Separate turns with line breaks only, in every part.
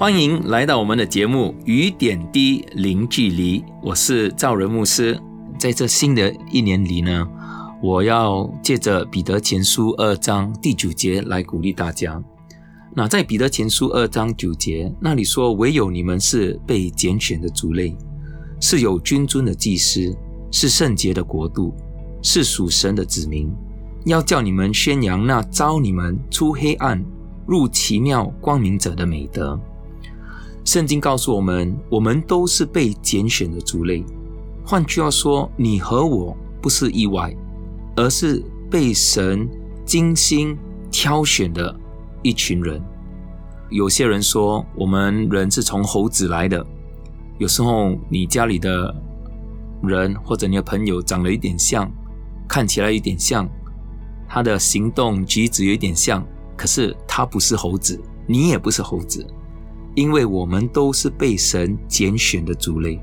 欢迎来到我们的节目《雨点滴零距离》，我是赵仁牧师。在这新的一年里呢，我要借着彼得前书二章第九节来鼓励大家。那在彼得前书二章九节那里说：“唯有你们是被拣选的族类。”是有君尊的祭司，是圣洁的国度，是属神的子民，要叫你们宣扬那招你们出黑暗入奇妙光明者的美德。圣经告诉我们，我们都是被拣选的族类。换句话说，你和我不是意外，而是被神精心挑选的一群人。有些人说，我们人是从猴子来的。有时候你家里的人或者你的朋友长得一点像，看起来有点像，他的行动举止有点像，可是他不是猴子，你也不是猴子，因为我们都是被神拣选的族类。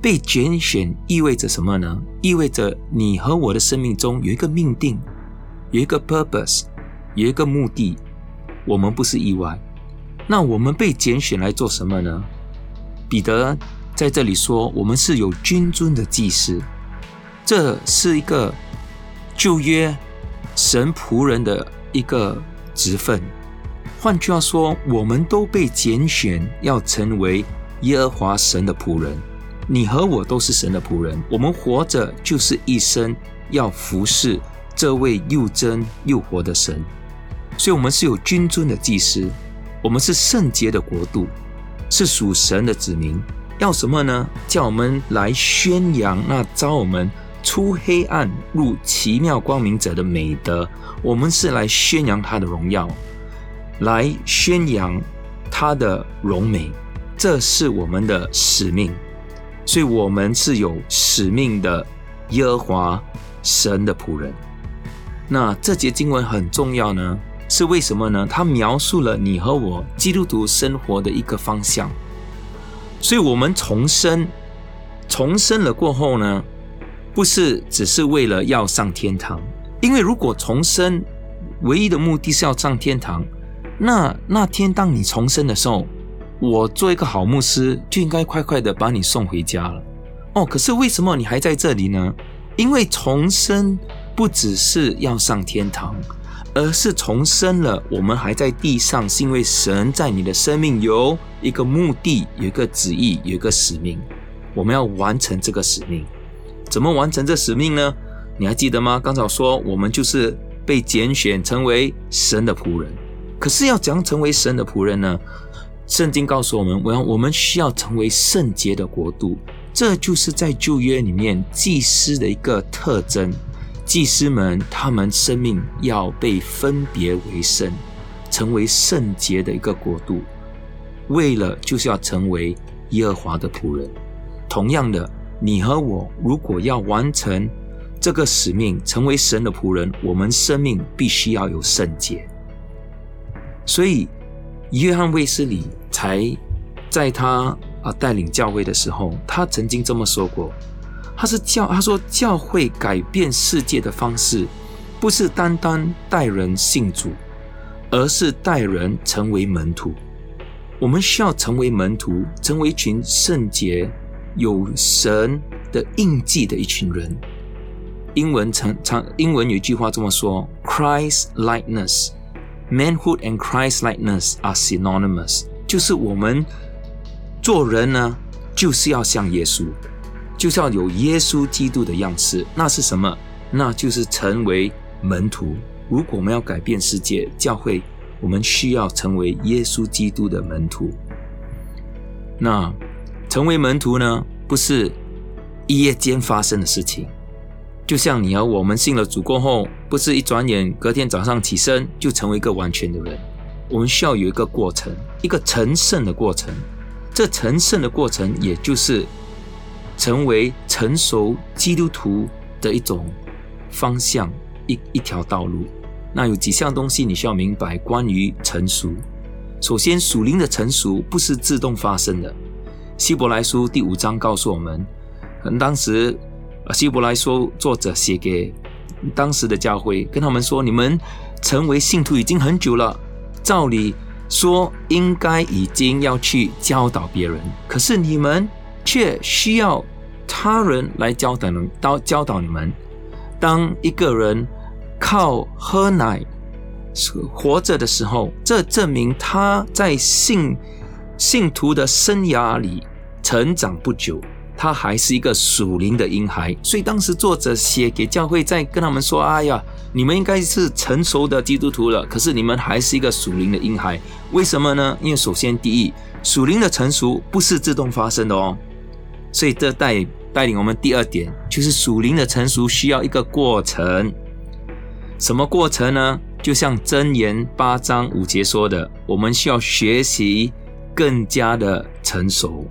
被拣选意味着什么呢？意味着你和我的生命中有一个命定，有一个 purpose，有一个目的。我们不是意外。那我们被拣选来做什么呢？彼得在这里说：“我们是有君尊的祭司，这是一个旧约神仆人的一个职分。换句话说，我们都被拣选要成为耶和华神的仆人。你和我都是神的仆人，我们活着就是一生要服侍这位又真又活的神。所以，我们是有君尊的祭司，我们是圣洁的国度。”是属神的子民，要什么呢？叫我们来宣扬那招我们出黑暗入奇妙光明者的美德。我们是来宣扬他的荣耀，来宣扬他的荣美，这是我们的使命。所以，我们是有使命的耶和华神的仆人。那这节经文很重要呢。是为什么呢？他描述了你和我基督徒生活的一个方向，所以，我们重生，重生了过后呢，不是只是为了要上天堂，因为如果重生唯一的目的是要上天堂，那那天当你重生的时候，我做一个好牧师就应该快快的把你送回家了。哦，可是为什么你还在这里呢？因为重生不只是要上天堂。而是重生了。我们还在地上，是因为神在你的生命有一个目的，有一个旨意，有一个使命。我们要完成这个使命。怎么完成这使命呢？你还记得吗？刚才说我们就是被拣选成为神的仆人。可是要怎样成为神的仆人呢？圣经告诉我们，我要我们需要成为圣洁的国度。这就是在旧约里面祭司的一个特征。祭司们，他们生命要被分别为圣，成为圣洁的一个国度，为了就是要成为耶和华的仆人。同样的，你和我如果要完成这个使命，成为神的仆人，我们生命必须要有圣洁。所以，约翰卫斯理才在他啊带领教会的时候，他曾经这么说过。他是教，他说教会改变世界的方式，不是单单带人信主，而是带人成为门徒。我们需要成为门徒，成为一群圣洁、有神的印记的一群人。英文常常英文有一句话这么说：“Christ likeness, manhood and Christ likeness are synonymous。”就是我们做人呢，就是要像耶稣。就是要有耶稣基督的样式，那是什么？那就是成为门徒。如果我们要改变世界，教会，我们需要成为耶稣基督的门徒。那成为门徒呢？不是一夜间发生的事情。就像你和我们信了主过后，不是一转眼隔天早上起身就成为一个完全的人。我们需要有一个过程，一个成圣的过程。这成圣的过程，也就是。成为成熟基督徒的一种方向，一一条道路。那有几项东西你需要明白关于成熟。首先，属灵的成熟不是自动发生的。希伯来书第五章告诉我们，当时希伯来书作者写给当时的教会，跟他们说：你们成为信徒已经很久了，照理说应该已经要去教导别人，可是你们却需要他人来教导能到教导你们。当一个人靠喝奶。活着的时候，这证明他在信信徒的生涯里成长不久，他还是一个属灵的婴孩。所以当时作者写给教会，在跟他们说：“哎呀，你们应该是成熟的基督徒了，可是你们还是一个属灵的婴孩。为什么呢？因为首先第一，属灵的成熟不是自动发生的哦。所以这带带领我们第二点，就是属灵的成熟需要一个过程。什么过程呢？就像箴言八章五节说的，我们需要学习更加的成熟。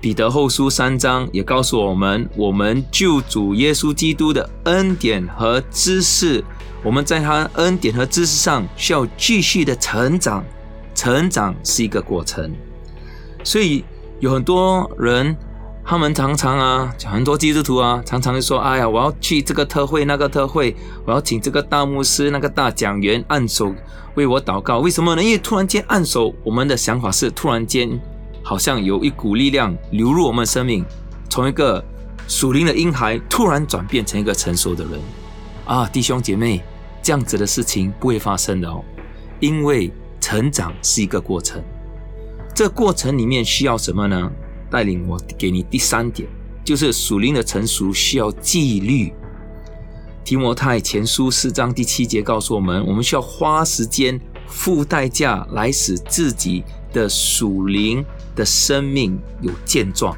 彼得后书三章也告诉我们，我们救主耶稣基督的恩典和知识，我们在他恩典和知识上需要继续的成长。成长是一个过程，所以有很多人。他们常常啊，很多基督徒啊，常常就说：“哎呀，我要去这个特会，那个特会，我要请这个大牧师、那个大讲员按手为我祷告。为什么呢？因为突然间按手，我们的想法是突然间好像有一股力量流入我们生命，从一个属灵的婴孩突然转变成一个成熟的人。啊，弟兄姐妹，这样子的事情不会发生的哦，因为成长是一个过程。这过程里面需要什么呢？带领我给你第三点，就是属灵的成熟需要纪律。提摩太前书四章第七节告诉我们，我们需要花时间、付代价来使自己的属灵的生命有健壮。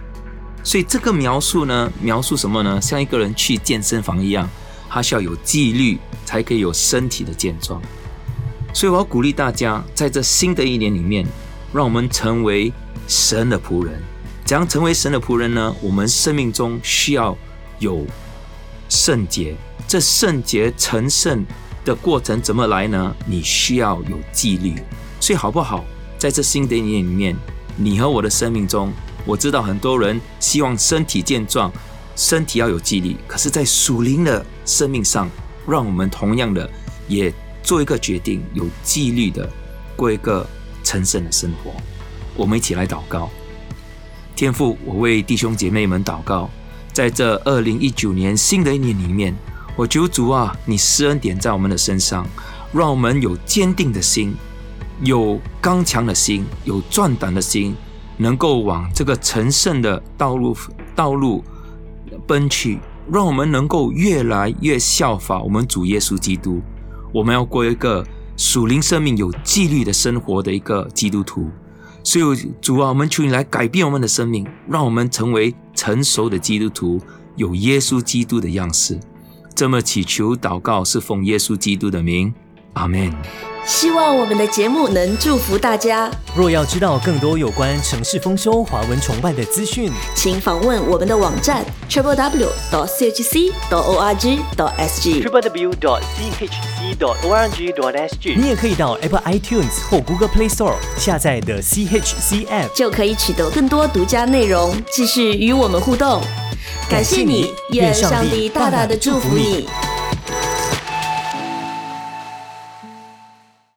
所以这个描述呢，描述什么呢？像一个人去健身房一样，他需要有纪律，才可以有身体的健壮。所以我要鼓励大家，在这新的一年里面，让我们成为神的仆人。怎样成为神的仆人呢？我们生命中需要有圣洁，这圣洁成圣的过程怎么来呢？你需要有纪律。所以好不好？在这新的一年里面，你和我的生命中，我知道很多人希望身体健壮，身体要有纪律。可是，在属灵的生命上，让我们同样的也做一个决定，有纪律的过一个成圣的生活。我们一起来祷告。天父，我为弟兄姐妹们祷告，在这二零一九年新的一年里面，我求主啊，你施恩点在我们的身上，让我们有坚定的心，有刚强的心，有壮胆的心，能够往这个成圣的道路道路奔去，让我们能够越来越效法我们主耶稣基督。我们要过一个属灵生命有纪律的生活的一个基督徒。所以主啊，我们求你来改变我们的生命，让我们成为成熟的基督徒，有耶稣基督的样式。这么祈求祷告，是奉耶稣基督的名，阿门。
希望我们的节目能祝福大家。
若要知道更多有关城市丰收、华文崇拜的资讯，
请访问我们的网站 triple w dot chc dot org dot sg
triple w dot chc dot org dot sg。
你也可以到 Apple iTunes 或 Google Play Store 下载的 CHC App，
就可以取得更多独家内容，继续与我们互动。感谢你，愿上帝大大的祝福你。